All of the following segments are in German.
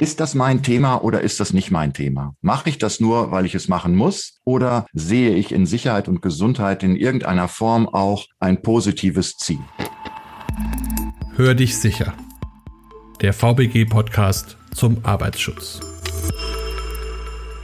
Ist das mein Thema oder ist das nicht mein Thema? Mache ich das nur, weil ich es machen muss? Oder sehe ich in Sicherheit und Gesundheit in irgendeiner Form auch ein positives Ziel? Hör dich sicher. Der VBG-Podcast zum Arbeitsschutz.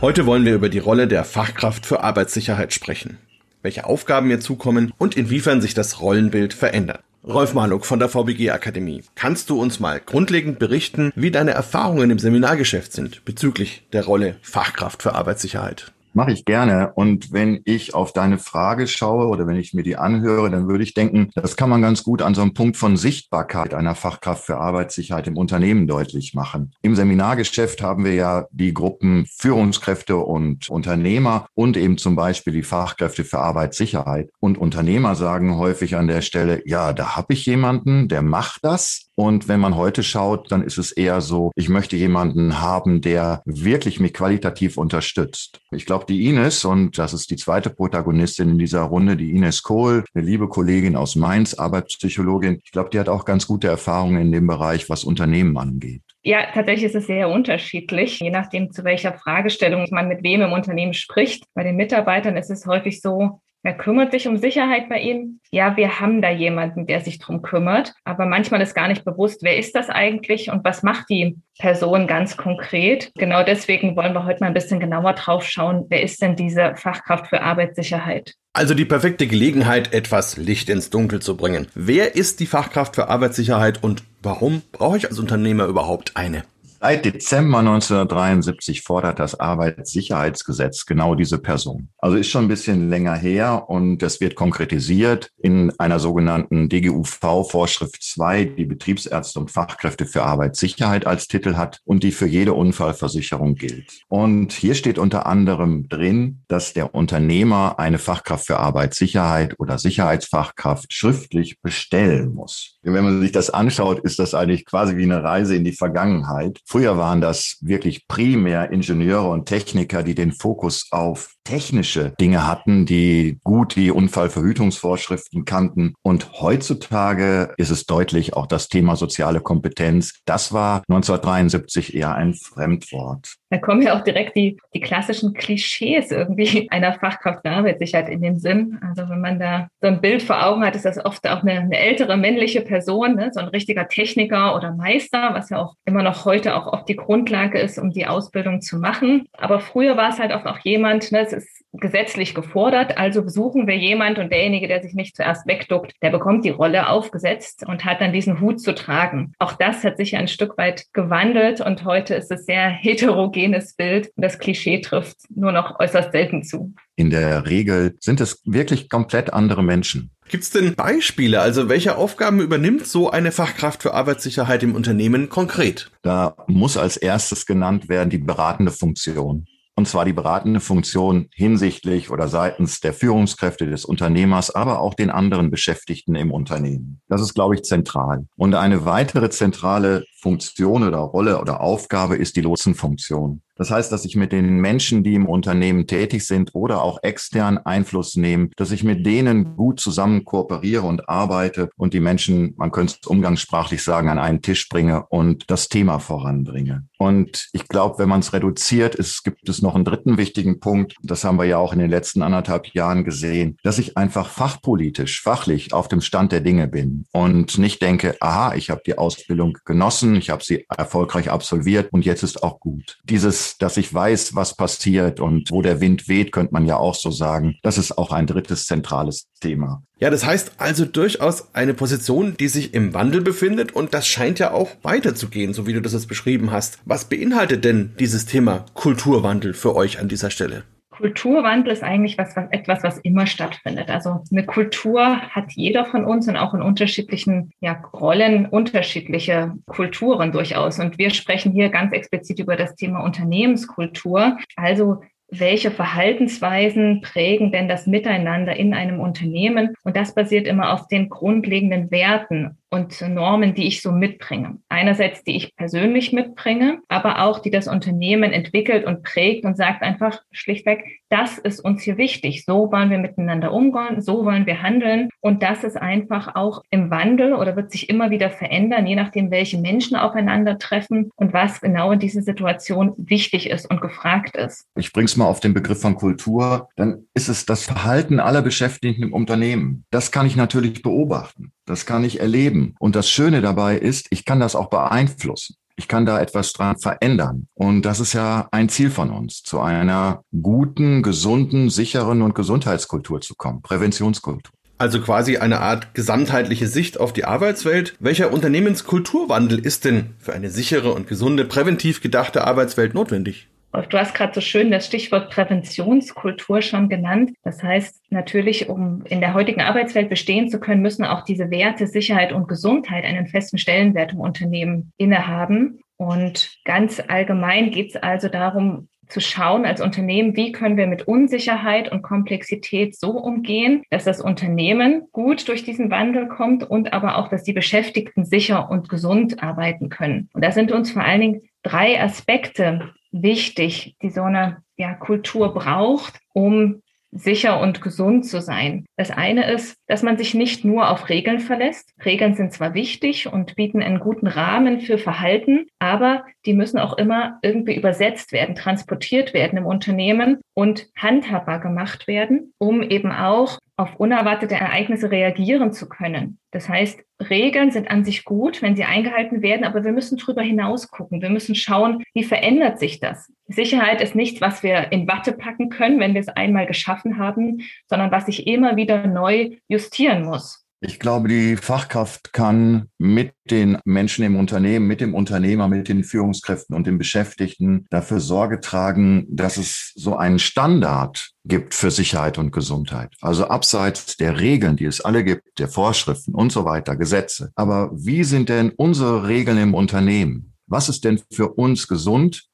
Heute wollen wir über die Rolle der Fachkraft für Arbeitssicherheit sprechen. Welche Aufgaben ihr zukommen und inwiefern sich das Rollenbild verändert. Rolf Maluk von der VBG Akademie. Kannst du uns mal grundlegend berichten, wie deine Erfahrungen im Seminargeschäft sind bezüglich der Rolle Fachkraft für Arbeitssicherheit? Mache ich gerne. Und wenn ich auf deine Frage schaue oder wenn ich mir die anhöre, dann würde ich denken, das kann man ganz gut an so einem Punkt von Sichtbarkeit einer Fachkraft für Arbeitssicherheit im Unternehmen deutlich machen. Im Seminargeschäft haben wir ja die Gruppen Führungskräfte und Unternehmer und eben zum Beispiel die Fachkräfte für Arbeitssicherheit. Und Unternehmer sagen häufig an der Stelle, ja, da habe ich jemanden, der macht das. Und wenn man heute schaut, dann ist es eher so, ich möchte jemanden haben, der wirklich mich qualitativ unterstützt. Ich glaube, die Ines, und das ist die zweite Protagonistin in dieser Runde, die Ines Kohl, eine liebe Kollegin aus Mainz, Arbeitspsychologin, ich glaube, die hat auch ganz gute Erfahrungen in dem Bereich, was Unternehmen angeht. Ja, tatsächlich ist es sehr unterschiedlich, je nachdem, zu welcher Fragestellung man mit wem im Unternehmen spricht. Bei den Mitarbeitern ist es häufig so, Wer kümmert sich um Sicherheit bei Ihnen? Ja, wir haben da jemanden, der sich drum kümmert. Aber manchmal ist gar nicht bewusst, wer ist das eigentlich und was macht die Person ganz konkret. Genau deswegen wollen wir heute mal ein bisschen genauer drauf schauen, wer ist denn diese Fachkraft für Arbeitssicherheit? Also die perfekte Gelegenheit, etwas Licht ins Dunkel zu bringen. Wer ist die Fachkraft für Arbeitssicherheit und warum brauche ich als Unternehmer überhaupt eine? Seit Dezember 1973 fordert das Arbeitssicherheitsgesetz genau diese Person. Also ist schon ein bisschen länger her und das wird konkretisiert in einer sogenannten DGUV-Vorschrift 2, die Betriebsärzte und Fachkräfte für Arbeitssicherheit als Titel hat und die für jede Unfallversicherung gilt. Und hier steht unter anderem drin, dass der Unternehmer eine Fachkraft für Arbeitssicherheit oder Sicherheitsfachkraft schriftlich bestellen muss. Wenn man sich das anschaut, ist das eigentlich quasi wie eine Reise in die Vergangenheit. Früher waren das wirklich primär Ingenieure und Techniker, die den Fokus auf technische Dinge hatten, die gut die Unfallverhütungsvorschriften kannten. Und heutzutage ist es deutlich auch das Thema soziale Kompetenz. Das war 1973 eher ein Fremdwort. Da kommen ja auch direkt die, die klassischen Klischees irgendwie einer Fachkraft für Arbeitssicherheit in den Sinn. Also wenn man da so ein Bild vor Augen hat, ist das oft auch eine, eine ältere männliche Person, ne? so ein richtiger Techniker oder Meister, was ja auch immer noch heute auch oft die Grundlage ist, um die Ausbildung zu machen. Aber früher war es halt auch, auch jemand, ne, es ist gesetzlich gefordert, also besuchen wir jemand und derjenige, der sich nicht zuerst wegduckt, der bekommt die Rolle aufgesetzt und hat dann diesen Hut zu tragen. Auch das hat sich ein Stück weit gewandelt und heute ist es sehr heterogenes Bild. Das Klischee trifft nur noch äußerst selten zu. In der Regel sind es wirklich komplett andere Menschen. Gibt es denn Beispiele? Also welche Aufgaben übernimmt so eine Fachkraft für Arbeitssicherheit im Unternehmen konkret? Da muss als erstes genannt werden die beratende Funktion und zwar die beratende Funktion hinsichtlich oder seitens der Führungskräfte des Unternehmers, aber auch den anderen Beschäftigten im Unternehmen. Das ist, glaube ich, zentral. Und eine weitere zentrale Funktion oder Rolle oder Aufgabe ist die Lotsenfunktion. Das heißt, dass ich mit den Menschen, die im Unternehmen tätig sind oder auch extern Einfluss nehmen, dass ich mit denen gut zusammen kooperiere und arbeite und die Menschen, man könnte es umgangssprachlich sagen, an einen Tisch bringe und das Thema voranbringe. Und ich glaube, wenn man es reduziert, es gibt es noch einen dritten wichtigen Punkt. Das haben wir ja auch in den letzten anderthalb Jahren gesehen, dass ich einfach fachpolitisch, fachlich auf dem Stand der Dinge bin und nicht denke, aha, ich habe die Ausbildung genossen, ich habe sie erfolgreich absolviert und jetzt ist auch gut. Dieses dass ich weiß, was passiert und wo der Wind weht, könnte man ja auch so sagen. Das ist auch ein drittes zentrales Thema. Ja, das heißt also durchaus eine Position, die sich im Wandel befindet und das scheint ja auch weiterzugehen, so wie du das jetzt beschrieben hast. Was beinhaltet denn dieses Thema Kulturwandel für euch an dieser Stelle? Kulturwandel ist eigentlich was, was, etwas, was immer stattfindet. Also eine Kultur hat jeder von uns und auch in unterschiedlichen ja, Rollen unterschiedliche Kulturen durchaus. Und wir sprechen hier ganz explizit über das Thema Unternehmenskultur. Also welche Verhaltensweisen prägen denn das Miteinander in einem Unternehmen? Und das basiert immer auf den grundlegenden Werten und Normen, die ich so mitbringe. Einerseits, die ich persönlich mitbringe, aber auch die das Unternehmen entwickelt und prägt und sagt einfach schlichtweg, das ist uns hier wichtig. So wollen wir miteinander umgehen, so wollen wir handeln. Und das ist einfach auch im Wandel oder wird sich immer wieder verändern, je nachdem, welche Menschen aufeinandertreffen und was genau in dieser Situation wichtig ist und gefragt ist. Ich bringe es mal auf den Begriff von Kultur. Dann ist es das Verhalten aller Beschäftigten im Unternehmen. Das kann ich natürlich beobachten. Das kann ich erleben. Und das Schöne dabei ist, ich kann das auch beeinflussen. Ich kann da etwas dran verändern. Und das ist ja ein Ziel von uns, zu einer guten, gesunden, sicheren und Gesundheitskultur zu kommen, Präventionskultur. Also quasi eine Art gesamtheitliche Sicht auf die Arbeitswelt. Welcher Unternehmenskulturwandel ist denn für eine sichere und gesunde, präventiv gedachte Arbeitswelt notwendig? Du hast gerade so schön das Stichwort Präventionskultur schon genannt. Das heißt natürlich, um in der heutigen Arbeitswelt bestehen zu können, müssen auch diese Werte Sicherheit und Gesundheit einen festen Stellenwert im Unternehmen innehaben. Und ganz allgemein geht es also darum, zu schauen als Unternehmen, wie können wir mit Unsicherheit und Komplexität so umgehen, dass das Unternehmen gut durch diesen Wandel kommt und aber auch, dass die Beschäftigten sicher und gesund arbeiten können. Und da sind uns vor allen Dingen drei Aspekte wichtig, die so eine ja, Kultur braucht, um sicher und gesund zu sein. Das eine ist, dass man sich nicht nur auf Regeln verlässt. Regeln sind zwar wichtig und bieten einen guten Rahmen für Verhalten, aber die müssen auch immer irgendwie übersetzt werden, transportiert werden im Unternehmen und handhabbar gemacht werden, um eben auch auf unerwartete Ereignisse reagieren zu können. Das heißt, Regeln sind an sich gut, wenn sie eingehalten werden, aber wir müssen darüber hinaus gucken. Wir müssen schauen, wie verändert sich das? Sicherheit ist nichts, was wir in Watte packen können, wenn wir es einmal geschaffen haben, sondern was sich immer wieder neu justieren muss. Ich glaube, die Fachkraft kann mit den Menschen im Unternehmen, mit dem Unternehmer, mit den Führungskräften und den Beschäftigten dafür Sorge tragen, dass es so einen Standard gibt für Sicherheit und Gesundheit. Also abseits der Regeln, die es alle gibt, der Vorschriften und so weiter, Gesetze. Aber wie sind denn unsere Regeln im Unternehmen? Was ist denn für uns gesund?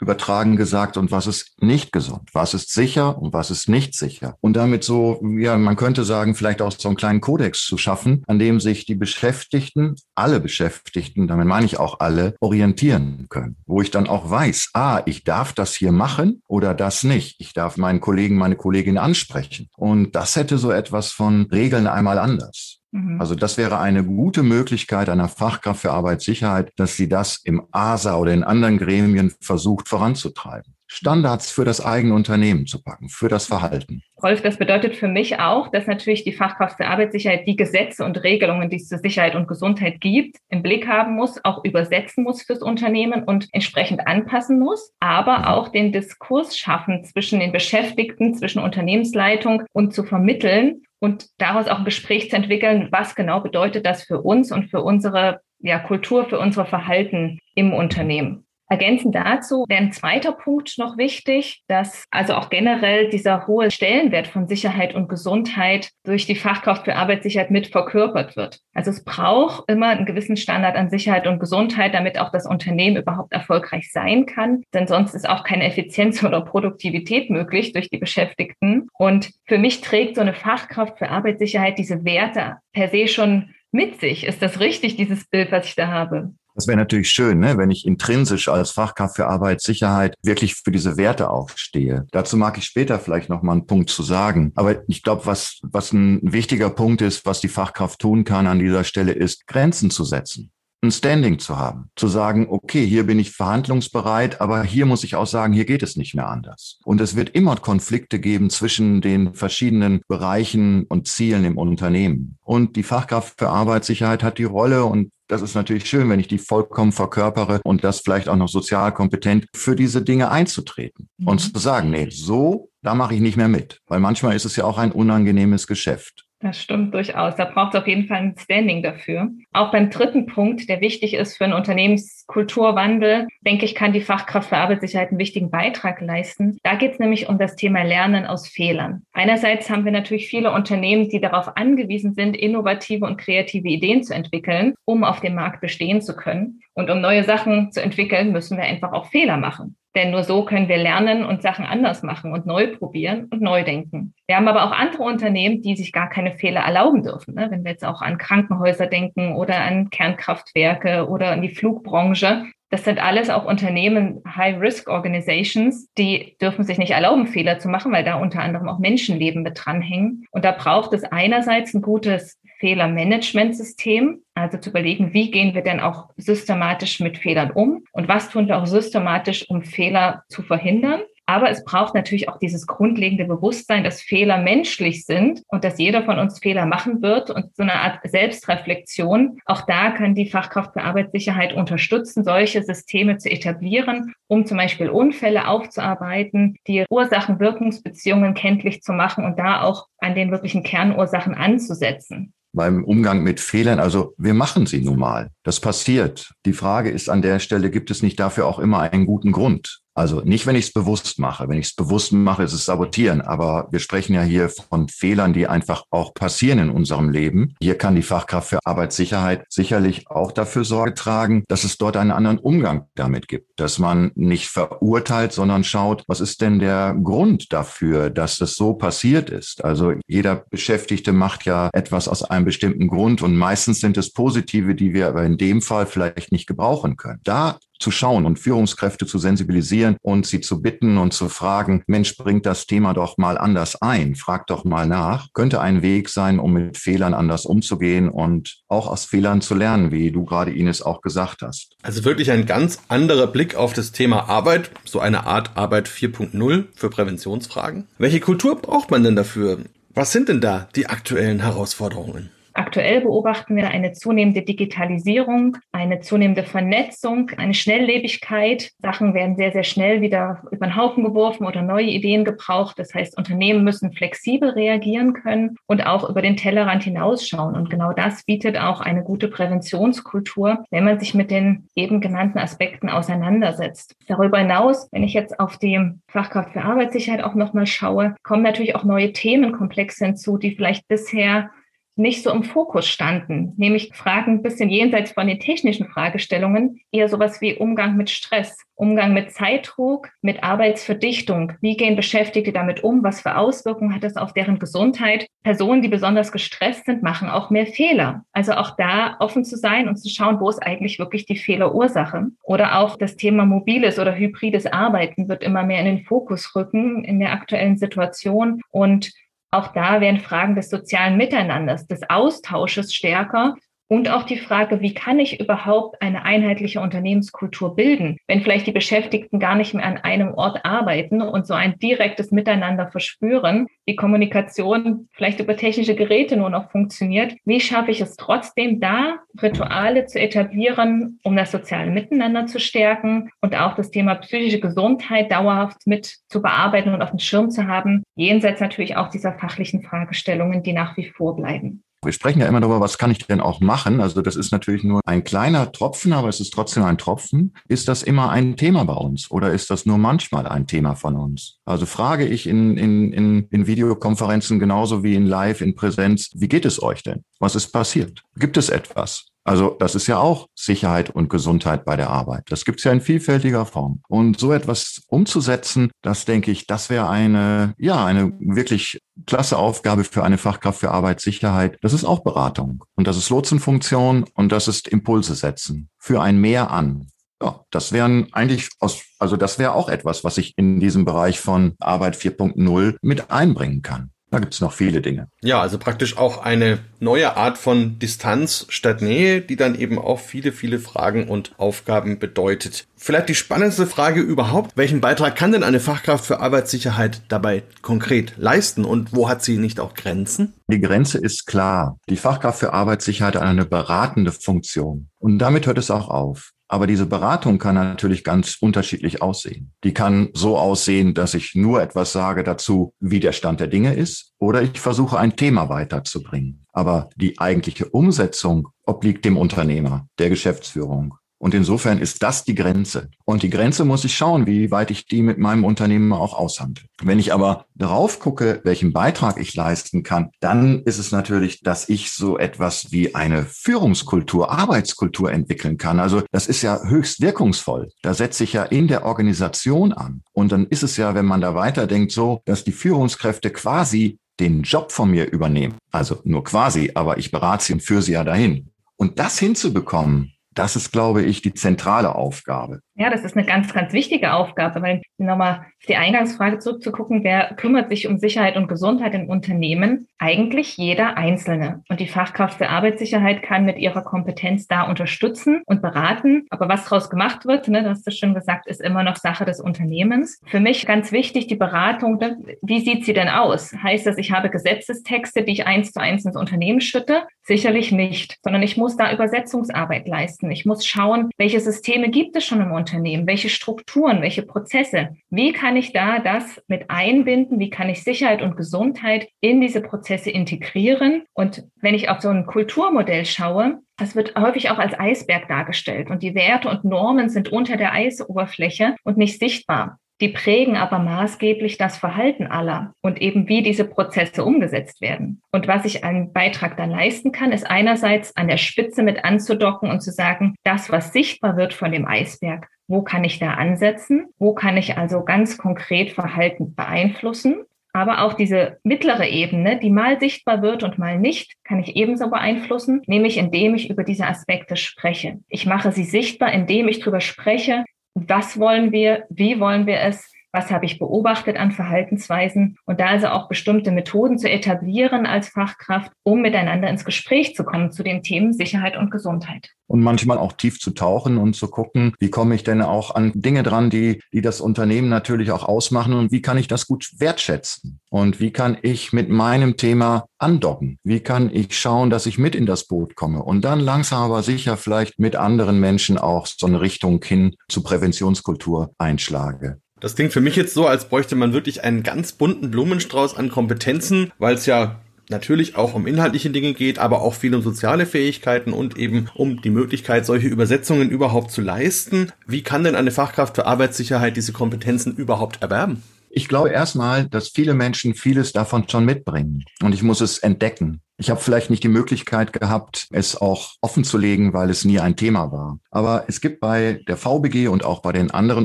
Übertragen gesagt und was ist nicht gesund, was ist sicher und was ist nicht sicher. Und damit so, ja, man könnte sagen, vielleicht auch so einen kleinen Kodex zu schaffen, an dem sich die Beschäftigten, alle Beschäftigten, damit meine ich auch alle, orientieren können. Wo ich dann auch weiß, ah, ich darf das hier machen oder das nicht. Ich darf meinen Kollegen, meine Kollegin ansprechen. Und das hätte so etwas von Regeln einmal anders. Mhm. Also das wäre eine gute Möglichkeit einer Fachkraft für Arbeitssicherheit, dass sie das im ASA oder in anderen Gremien versucht voranzutreiben. Standards für das eigene Unternehmen zu packen, für das Verhalten. Rolf, das bedeutet für mich auch, dass natürlich die Fachkraft für Arbeitssicherheit die Gesetze und Regelungen, die es zur Sicherheit und Gesundheit gibt, im Blick haben muss, auch übersetzen muss fürs Unternehmen und entsprechend anpassen muss, aber auch den Diskurs schaffen zwischen den Beschäftigten, zwischen Unternehmensleitung und zu vermitteln, und daraus auch ein Gespräch zu entwickeln, was genau bedeutet das für uns und für unsere ja, Kultur, für unser Verhalten im Unternehmen. Ergänzend dazu wäre ein zweiter Punkt noch wichtig, dass also auch generell dieser hohe Stellenwert von Sicherheit und Gesundheit durch die Fachkraft für Arbeitssicherheit mit verkörpert wird. Also es braucht immer einen gewissen Standard an Sicherheit und Gesundheit, damit auch das Unternehmen überhaupt erfolgreich sein kann. Denn sonst ist auch keine Effizienz oder Produktivität möglich durch die Beschäftigten. Und für mich trägt so eine Fachkraft für Arbeitssicherheit diese Werte per se schon mit sich. Ist das richtig, dieses Bild, was ich da habe? Das wäre natürlich schön, ne, wenn ich intrinsisch als Fachkraft für Arbeitssicherheit wirklich für diese Werte auch stehe. Dazu mag ich später vielleicht noch mal einen Punkt zu sagen. Aber ich glaube, was, was ein wichtiger Punkt ist, was die Fachkraft tun kann an dieser Stelle, ist Grenzen zu setzen ein Standing zu haben, zu sagen, okay, hier bin ich verhandlungsbereit, aber hier muss ich auch sagen, hier geht es nicht mehr anders. Und es wird immer Konflikte geben zwischen den verschiedenen Bereichen und Zielen im Unternehmen. Und die Fachkraft für Arbeitssicherheit hat die Rolle und das ist natürlich schön, wenn ich die vollkommen verkörpere und das vielleicht auch noch sozial kompetent für diese Dinge einzutreten mhm. und zu sagen, nee, so, da mache ich nicht mehr mit. Weil manchmal ist es ja auch ein unangenehmes Geschäft. Das stimmt durchaus. Da braucht es auf jeden Fall ein Standing dafür. Auch beim dritten Punkt, der wichtig ist für einen Unternehmenskulturwandel, denke ich, kann die Fachkraft für Arbeitssicherheit einen wichtigen Beitrag leisten. Da geht es nämlich um das Thema Lernen aus Fehlern. Einerseits haben wir natürlich viele Unternehmen, die darauf angewiesen sind, innovative und kreative Ideen zu entwickeln, um auf dem Markt bestehen zu können. Und um neue Sachen zu entwickeln, müssen wir einfach auch Fehler machen. Denn nur so können wir lernen und Sachen anders machen und neu probieren und neu denken. Wir haben aber auch andere Unternehmen, die sich gar keine Fehler erlauben dürfen. Ne? Wenn wir jetzt auch an Krankenhäuser denken oder an Kernkraftwerke oder an die Flugbranche, das sind alles auch Unternehmen, High-Risk-Organizations, die dürfen sich nicht erlauben, Fehler zu machen, weil da unter anderem auch Menschenleben mit dranhängen. Und da braucht es einerseits ein gutes Fehlermanagementsystem, also zu überlegen, wie gehen wir denn auch systematisch mit Fehlern um und was tun wir auch systematisch, um Fehler zu verhindern. Aber es braucht natürlich auch dieses grundlegende Bewusstsein, dass Fehler menschlich sind und dass jeder von uns Fehler machen wird und so eine Art Selbstreflexion. Auch da kann die Fachkraft für Arbeitssicherheit unterstützen, solche Systeme zu etablieren, um zum Beispiel Unfälle aufzuarbeiten, die Ursachen-Wirkungsbeziehungen kenntlich zu machen und da auch an den wirklichen Kernursachen anzusetzen beim Umgang mit Fehlern. Also wir machen sie nun mal. Das passiert. Die Frage ist an der Stelle, gibt es nicht dafür auch immer einen guten Grund? Also nicht, wenn ich es bewusst mache. Wenn ich es bewusst mache, ist es Sabotieren. Aber wir sprechen ja hier von Fehlern, die einfach auch passieren in unserem Leben. Hier kann die Fachkraft für Arbeitssicherheit sicherlich auch dafür Sorge tragen, dass es dort einen anderen Umgang damit gibt. Dass man nicht verurteilt, sondern schaut, was ist denn der Grund dafür, dass das so passiert ist? Also jeder Beschäftigte macht ja etwas aus einem bestimmten Grund und meistens sind es positive, die wir aber in dem Fall vielleicht nicht gebrauchen können. Da zu schauen und Führungskräfte zu sensibilisieren und sie zu bitten und zu fragen, Mensch, bringt das Thema doch mal anders ein, frag doch mal nach, könnte ein Weg sein, um mit Fehlern anders umzugehen und auch aus Fehlern zu lernen, wie du gerade Ines auch gesagt hast. Also wirklich ein ganz anderer Blick auf das Thema Arbeit, so eine Art Arbeit 4.0 für Präventionsfragen. Welche Kultur braucht man denn dafür? Was sind denn da die aktuellen Herausforderungen? Aktuell beobachten wir eine zunehmende Digitalisierung, eine zunehmende Vernetzung, eine Schnelllebigkeit. Sachen werden sehr, sehr schnell wieder über den Haufen geworfen oder neue Ideen gebraucht. Das heißt, Unternehmen müssen flexibel reagieren können und auch über den Tellerrand hinausschauen. Und genau das bietet auch eine gute Präventionskultur, wenn man sich mit den eben genannten Aspekten auseinandersetzt. Darüber hinaus, wenn ich jetzt auf die Fachkraft für Arbeitssicherheit auch nochmal schaue, kommen natürlich auch neue Themenkomplexe hinzu, die vielleicht bisher nicht so im Fokus standen, nämlich Fragen ein bisschen jenseits von den technischen Fragestellungen, eher sowas wie Umgang mit Stress, Umgang mit Zeitdruck, mit Arbeitsverdichtung. Wie gehen Beschäftigte damit um? Was für Auswirkungen hat das auf deren Gesundheit? Personen, die besonders gestresst sind, machen auch mehr Fehler. Also auch da offen zu sein und zu schauen, wo ist eigentlich wirklich die Fehlerursache? Oder auch das Thema mobiles oder hybrides Arbeiten wird immer mehr in den Fokus rücken in der aktuellen Situation und auch da werden Fragen des sozialen Miteinanders, des Austausches stärker und auch die Frage, wie kann ich überhaupt eine einheitliche Unternehmenskultur bilden, wenn vielleicht die Beschäftigten gar nicht mehr an einem Ort arbeiten und so ein direktes Miteinander verspüren, die Kommunikation vielleicht über technische Geräte nur noch funktioniert. Wie schaffe ich es trotzdem, da Rituale zu etablieren, um das soziale Miteinander zu stärken und auch das Thema psychische Gesundheit dauerhaft mit zu bearbeiten und auf dem Schirm zu haben, jenseits natürlich auch dieser fachlichen Fragestellungen, die nach wie vor bleiben. Wir sprechen ja immer darüber, was kann ich denn auch machen? Also das ist natürlich nur ein kleiner Tropfen, aber es ist trotzdem ein Tropfen. Ist das immer ein Thema bei uns oder ist das nur manchmal ein Thema von uns? Also frage ich in, in, in, in Videokonferenzen genauso wie in Live, in Präsenz, wie geht es euch denn? Was ist passiert? Gibt es etwas? Also das ist ja auch Sicherheit und Gesundheit bei der Arbeit. Das gibt's ja in vielfältiger Form. Und so etwas umzusetzen, das denke ich, das wäre eine, ja, eine wirklich klasse Aufgabe für eine Fachkraft für Arbeitssicherheit. Das ist auch Beratung. Und das ist Lotsenfunktion und das ist Impulse setzen für ein Mehr an. Ja, das wären eigentlich aus, also das wäre auch etwas, was ich in diesem Bereich von Arbeit 4.0 mit einbringen kann. Da gibt es noch viele Dinge. Ja, also praktisch auch eine neue Art von Distanz statt Nähe, die dann eben auch viele, viele Fragen und Aufgaben bedeutet. Vielleicht die spannendste Frage überhaupt. Welchen Beitrag kann denn eine Fachkraft für Arbeitssicherheit dabei konkret leisten und wo hat sie nicht auch Grenzen? Die Grenze ist klar. Die Fachkraft für Arbeitssicherheit hat eine beratende Funktion. Und damit hört es auch auf. Aber diese Beratung kann natürlich ganz unterschiedlich aussehen. Die kann so aussehen, dass ich nur etwas sage dazu, wie der Stand der Dinge ist, oder ich versuche ein Thema weiterzubringen. Aber die eigentliche Umsetzung obliegt dem Unternehmer, der Geschäftsführung. Und insofern ist das die Grenze. Und die Grenze muss ich schauen, wie weit ich die mit meinem Unternehmen auch aushandle. Wenn ich aber darauf gucke, welchen Beitrag ich leisten kann, dann ist es natürlich, dass ich so etwas wie eine Führungskultur, Arbeitskultur entwickeln kann. Also das ist ja höchst wirkungsvoll. Da setze ich ja in der Organisation an. Und dann ist es ja, wenn man da weiterdenkt, so, dass die Führungskräfte quasi den Job von mir übernehmen. Also nur quasi, aber ich berate sie und führe sie ja dahin. Und das hinzubekommen, das ist, glaube ich, die zentrale Aufgabe. Ja, das ist eine ganz, ganz wichtige Aufgabe, weil nochmal auf die Eingangsfrage zurückzugucken, wer kümmert sich um Sicherheit und Gesundheit im Unternehmen? Eigentlich jeder Einzelne. Und die Fachkraft für Arbeitssicherheit kann mit ihrer Kompetenz da unterstützen und beraten. Aber was daraus gemacht wird, ne, das hast du schon gesagt, ist immer noch Sache des Unternehmens. Für mich ganz wichtig die Beratung. Ne, wie sieht sie denn aus? Heißt das, ich habe Gesetzestexte, die ich eins zu eins ins Unternehmen schütte? Sicherlich nicht, sondern ich muss da Übersetzungsarbeit leisten. Ich muss schauen, welche Systeme gibt es schon im Unternehmen? Unternehmen? Welche Strukturen, welche Prozesse? Wie kann ich da das mit einbinden? Wie kann ich Sicherheit und Gesundheit in diese Prozesse integrieren? Und wenn ich auf so ein Kulturmodell schaue, das wird häufig auch als Eisberg dargestellt und die Werte und Normen sind unter der Eisoberfläche und nicht sichtbar. Die prägen aber maßgeblich das Verhalten aller und eben wie diese Prozesse umgesetzt werden. Und was ich einen Beitrag dann leisten kann, ist einerseits an der Spitze mit anzudocken und zu sagen, das, was sichtbar wird von dem Eisberg, wo kann ich da ansetzen? Wo kann ich also ganz konkret Verhalten beeinflussen? Aber auch diese mittlere Ebene, die mal sichtbar wird und mal nicht, kann ich ebenso beeinflussen, nämlich indem ich über diese Aspekte spreche. Ich mache sie sichtbar, indem ich darüber spreche, was wollen wir, wie wollen wir es, was habe ich beobachtet an Verhaltensweisen und da also auch bestimmte Methoden zu etablieren als Fachkraft, um miteinander ins Gespräch zu kommen zu den Themen Sicherheit und Gesundheit. Und manchmal auch tief zu tauchen und zu gucken, wie komme ich denn auch an Dinge dran, die, die das Unternehmen natürlich auch ausmachen und wie kann ich das gut wertschätzen? Und wie kann ich mit meinem Thema andocken? Wie kann ich schauen, dass ich mit in das Boot komme? Und dann langsam aber sicher vielleicht mit anderen Menschen auch so eine Richtung hin zu Präventionskultur einschlage. Das klingt für mich jetzt so, als bräuchte man wirklich einen ganz bunten Blumenstrauß an Kompetenzen, weil es ja natürlich auch um inhaltliche Dinge geht, aber auch viel um soziale Fähigkeiten und eben um die Möglichkeit, solche Übersetzungen überhaupt zu leisten. Wie kann denn eine Fachkraft für Arbeitssicherheit diese Kompetenzen überhaupt erwerben? Ich glaube erstmal, dass viele Menschen vieles davon schon mitbringen und ich muss es entdecken. Ich habe vielleicht nicht die Möglichkeit gehabt, es auch offen zu legen, weil es nie ein Thema war. Aber es gibt bei der VBG und auch bei den anderen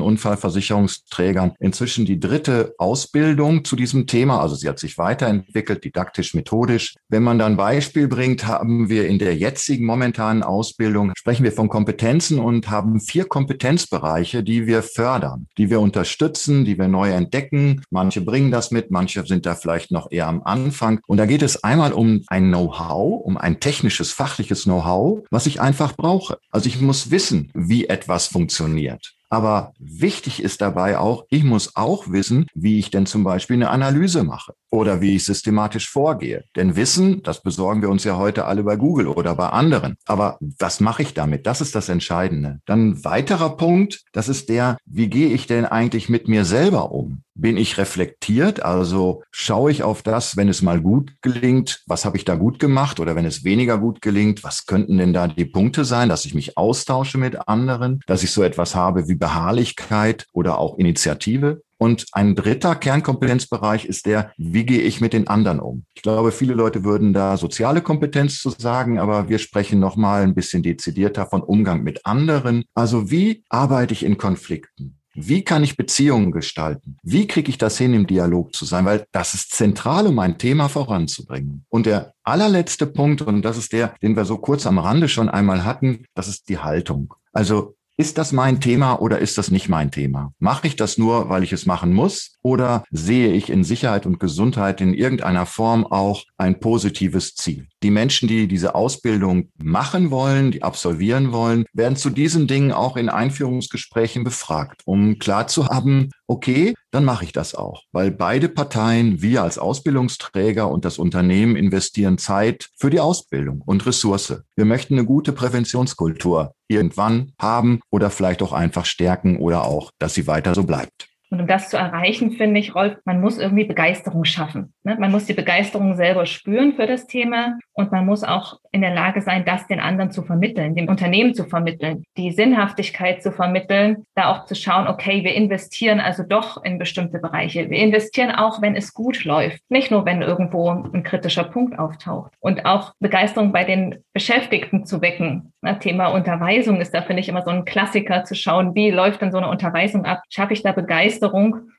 Unfallversicherungsträgern inzwischen die dritte Ausbildung zu diesem Thema. Also sie hat sich weiterentwickelt, didaktisch, methodisch. Wenn man dann Beispiel bringt, haben wir in der jetzigen momentanen Ausbildung, sprechen wir von Kompetenzen und haben vier Kompetenzbereiche, die wir fördern, die wir unterstützen, die wir neu entdecken. Manche bringen das mit, manche sind da vielleicht noch eher am Anfang. Und da geht es einmal um ein ein Know-how, um ein technisches, fachliches Know-how, was ich einfach brauche. Also ich muss wissen, wie etwas funktioniert. Aber wichtig ist dabei auch, ich muss auch wissen, wie ich denn zum Beispiel eine Analyse mache oder wie ich systematisch vorgehe. Denn Wissen, das besorgen wir uns ja heute alle bei Google oder bei anderen. Aber was mache ich damit? Das ist das Entscheidende. Dann ein weiterer Punkt, das ist der, wie gehe ich denn eigentlich mit mir selber um? Bin ich reflektiert? Also schaue ich auf das, wenn es mal gut gelingt, was habe ich da gut gemacht? Oder wenn es weniger gut gelingt, was könnten denn da die Punkte sein, dass ich mich austausche mit anderen, dass ich so etwas habe wie Beharrlichkeit oder auch Initiative? Und ein dritter Kernkompetenzbereich ist der, wie gehe ich mit den anderen um? Ich glaube, viele Leute würden da soziale Kompetenz zu sagen, aber wir sprechen nochmal ein bisschen dezidierter von Umgang mit anderen. Also wie arbeite ich in Konflikten? Wie kann ich Beziehungen gestalten? Wie kriege ich das hin, im Dialog zu sein? Weil das ist zentral, um ein Thema voranzubringen. Und der allerletzte Punkt, und das ist der, den wir so kurz am Rande schon einmal hatten, das ist die Haltung. Also ist das mein Thema oder ist das nicht mein Thema? Mache ich das nur, weil ich es machen muss? Oder sehe ich in Sicherheit und Gesundheit in irgendeiner Form auch ein positives Ziel? Die Menschen, die diese Ausbildung machen wollen, die absolvieren wollen, werden zu diesen Dingen auch in Einführungsgesprächen befragt, um klar zu haben, okay, dann mache ich das auch, weil beide Parteien, wir als Ausbildungsträger und das Unternehmen investieren Zeit für die Ausbildung und Ressource. Wir möchten eine gute Präventionskultur irgendwann haben oder vielleicht auch einfach stärken oder auch, dass sie weiter so bleibt. Und um das zu erreichen, finde ich, Rolf, man muss irgendwie Begeisterung schaffen. Ne? Man muss die Begeisterung selber spüren für das Thema und man muss auch in der Lage sein, das den anderen zu vermitteln, dem Unternehmen zu vermitteln, die Sinnhaftigkeit zu vermitteln, da auch zu schauen, okay, wir investieren also doch in bestimmte Bereiche. Wir investieren auch, wenn es gut läuft, nicht nur, wenn irgendwo ein kritischer Punkt auftaucht. Und auch Begeisterung bei den Beschäftigten zu wecken. Das Thema Unterweisung ist da, finde ich, immer so ein Klassiker zu schauen, wie läuft denn so eine Unterweisung ab? Schaffe ich da Begeisterung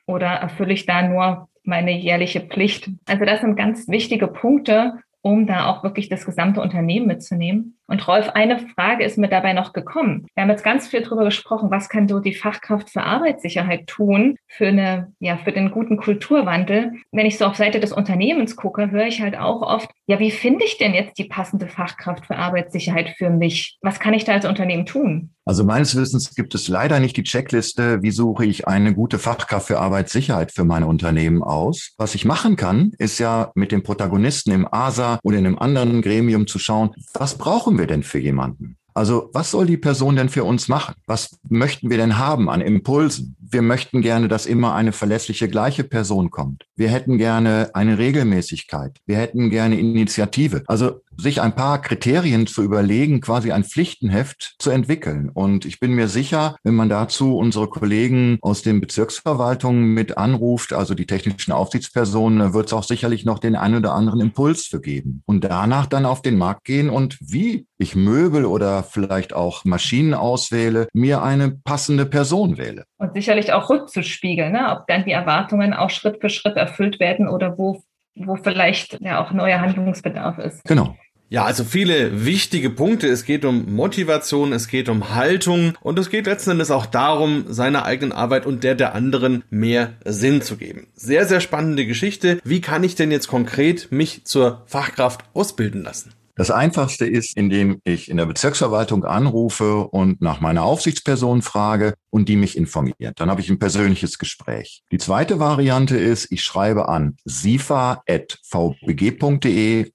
oder erfülle ich da nur meine jährliche Pflicht? Also das sind ganz wichtige Punkte, um da auch wirklich das gesamte Unternehmen mitzunehmen. Und Rolf, eine Frage ist mir dabei noch gekommen. Wir haben jetzt ganz viel darüber gesprochen, was kann so die Fachkraft für Arbeitssicherheit tun für eine, ja, für den guten Kulturwandel. Wenn ich so auf Seite des Unternehmens gucke, höre ich halt auch oft, ja, wie finde ich denn jetzt die passende Fachkraft für Arbeitssicherheit für mich? Was kann ich da als Unternehmen tun? Also meines Wissens gibt es leider nicht die Checkliste, wie suche ich eine gute Fachkraft für Arbeitssicherheit für mein Unternehmen aus. Was ich machen kann, ist ja mit den Protagonisten im ASA oder in einem anderen Gremium zu schauen, was brauchen brauchen wir denn für jemanden? Also was soll die Person denn für uns machen? Was möchten wir denn haben an Impulsen? Wir möchten gerne, dass immer eine verlässliche gleiche Person kommt. Wir hätten gerne eine Regelmäßigkeit. Wir hätten gerne Initiative. Also sich ein paar Kriterien zu überlegen, quasi ein Pflichtenheft zu entwickeln. Und ich bin mir sicher, wenn man dazu unsere Kollegen aus den Bezirksverwaltungen mit anruft, also die technischen Aufsichtspersonen, wird es auch sicherlich noch den einen oder anderen Impuls für geben. Und danach dann auf den Markt gehen und wie ich Möbel oder vielleicht auch Maschinen auswähle, mir eine passende Person wähle. Und sicherlich auch rückzuspiegeln, ne? ob dann die Erwartungen auch Schritt für Schritt erfüllt werden oder wo, wo vielleicht ja auch neuer Handlungsbedarf ist. Genau. Ja, also viele wichtige Punkte. Es geht um Motivation, es geht um Haltung und es geht letzten Endes auch darum, seiner eigenen Arbeit und der der anderen mehr Sinn zu geben. Sehr, sehr spannende Geschichte. Wie kann ich denn jetzt konkret mich zur Fachkraft ausbilden lassen? Das einfachste ist, indem ich in der Bezirksverwaltung anrufe und nach meiner Aufsichtsperson frage und die mich informiert. Dann habe ich ein persönliches Gespräch. Die zweite Variante ist, ich schreibe an sifa.vbg.de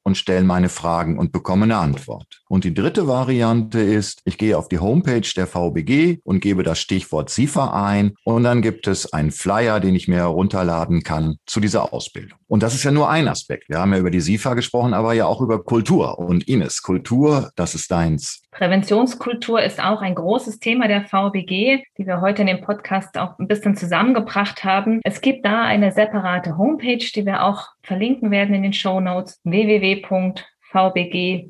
und stelle meine Fragen und bekomme eine Antwort. Und die dritte Variante ist, ich gehe auf die Homepage der VBG und gebe das Stichwort SIFA ein und dann gibt es einen Flyer, den ich mir herunterladen kann zu dieser Ausbildung. Und das ist ja nur ein Aspekt. Wir haben ja über die SIFA gesprochen, aber ja auch über Kultur. Und Ines, Kultur, das ist deins. Präventionskultur ist auch ein großes Thema der VBG, die wir heute in dem Podcast auch ein bisschen zusammengebracht haben. Es gibt da eine separate Homepage, die wir auch verlinken werden in den Show Notes www.vbg-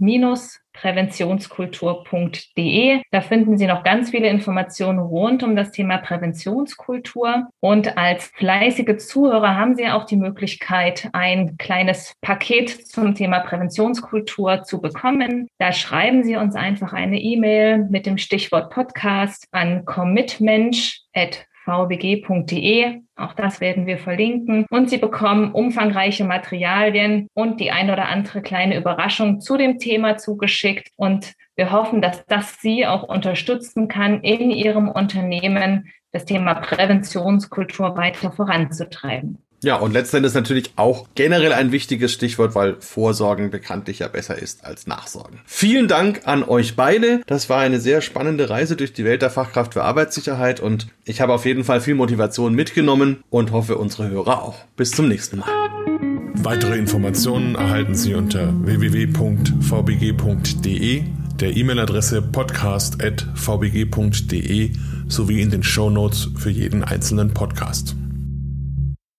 präventionskultur.de. Da finden Sie noch ganz viele Informationen rund um das Thema Präventionskultur. Und als fleißige Zuhörer haben Sie auch die Möglichkeit, ein kleines Paket zum Thema Präventionskultur zu bekommen. Da schreiben Sie uns einfach eine E-Mail mit dem Stichwort Podcast an commitmensch vbg.de. Auch das werden wir verlinken. Und Sie bekommen umfangreiche Materialien und die ein oder andere kleine Überraschung zu dem Thema zugeschickt. Und wir hoffen, dass das Sie auch unterstützen kann, in Ihrem Unternehmen das Thema Präventionskultur weiter voranzutreiben. Ja, und letztendlich natürlich auch generell ein wichtiges Stichwort, weil Vorsorgen bekanntlich ja besser ist als Nachsorgen. Vielen Dank an euch beide. Das war eine sehr spannende Reise durch die Welt der Fachkraft für Arbeitssicherheit und ich habe auf jeden Fall viel Motivation mitgenommen und hoffe unsere Hörer auch. Bis zum nächsten Mal. Weitere Informationen erhalten Sie unter www.vbg.de, der E-Mail-Adresse podcast.vbg.de sowie in den Show Notes für jeden einzelnen Podcast.